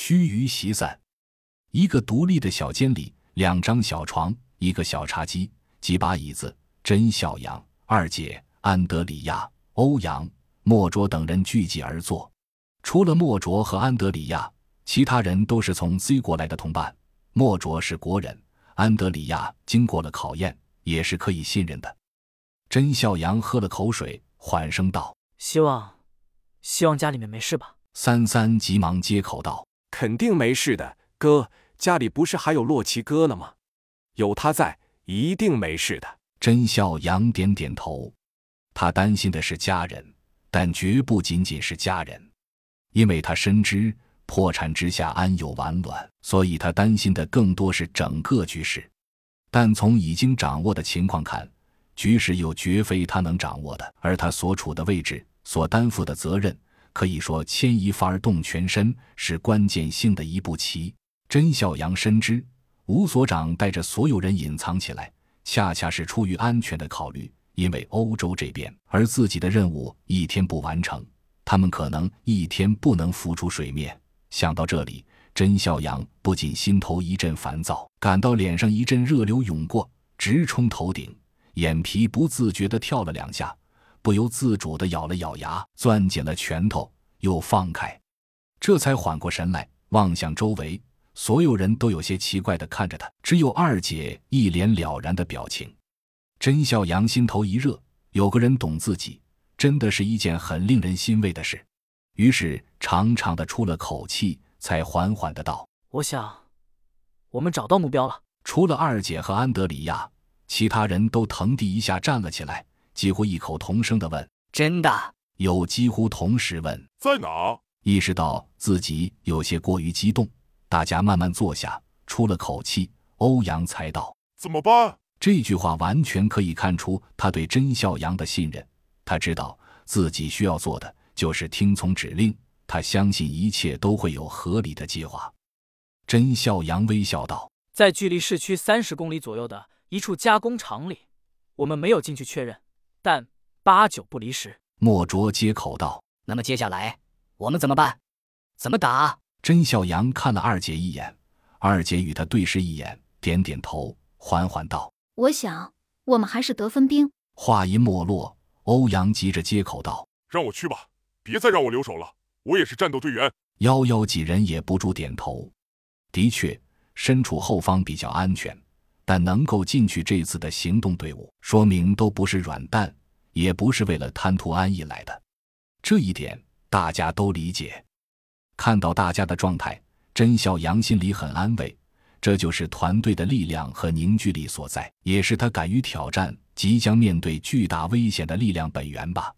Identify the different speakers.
Speaker 1: 须臾席散。一个独立的小间里，两张小床，一个小茶几，几把椅子。甄孝阳、二姐、安德里亚、欧阳、莫卓等人聚集而坐。除了莫卓和安德里亚，其他人都是从 Z 国来的同伴。莫卓是国人，安德里亚经过了考验，也是可以信任的。甄孝阳喝了口水，缓声道：“
Speaker 2: 希望，希望家里面没事吧。”
Speaker 1: 三三急忙接口道：“
Speaker 3: 肯定没事的，哥，家里不是还有洛奇哥呢吗？有他在，一定没事的。”
Speaker 1: 甄孝阳点点头，他担心的是家人，但绝不仅仅是家人，因为他深知破产之下安有完卵，所以他担心的更多是整个局势。但从已经掌握的情况看，局势又绝非他能掌握的，而他所处的位置、所担负的责任，可以说牵一发而动全身，是关键性的一步棋。甄孝阳深知，吴所长带着所有人隐藏起来。恰恰是出于安全的考虑，因为欧洲这边，而自己的任务一天不完成，他们可能一天不能浮出水面。想到这里，甄孝阳不仅心头一阵烦躁，感到脸上一阵热流涌过，直冲头顶，眼皮不自觉地跳了两下，不由自主地咬了咬牙，攥紧了拳头，又放开，这才缓过神来，望向周围。所有人都有些奇怪的看着他，只有二姐一脸了然的表情。甄笑阳心头一热，有个人懂自己，真的是一件很令人欣慰的事。于是长长的出了口气，才缓缓的道：“
Speaker 2: 我想，我们找到目标了。”
Speaker 1: 除了二姐和安德里亚，其他人都腾地一下站了起来，几乎异口同声的问：“
Speaker 4: 真的？”
Speaker 1: 有几乎同时问：“
Speaker 5: 在哪？”
Speaker 1: 意识到自己有些过于激动。大家慢慢坐下，出了口气。欧阳才道：“
Speaker 5: 怎么办？”
Speaker 1: 这句话完全可以看出他对甄孝阳的信任。他知道自己需要做的就是听从指令。他相信一切都会有合理的计划。甄孝阳微笑道：“
Speaker 2: 在距离市区三十公里左右的一处加工厂里，我们没有进去确认，但八九不离十。”
Speaker 1: 莫卓接口道：“
Speaker 4: 那么接下来我们怎么办？怎么打？”
Speaker 1: 甄孝阳看了二姐一眼，二姐与他对视一眼，点点头，缓缓道：“
Speaker 6: 我想，我们还是得分兵。”
Speaker 1: 话音没落，欧阳急着接口道：“
Speaker 5: 让我去吧，别再让我留守了，我也是战斗队员。”
Speaker 1: 幺幺几人也不住点头。的确，身处后方比较安全，但能够进去这次的行动队伍，说明都不是软蛋，也不是为了贪图安逸来的，这一点大家都理解。看到大家的状态，甄孝阳心里很安慰，这就是团队的力量和凝聚力所在，也是他敢于挑战、即将面对巨大危险的力量本源吧。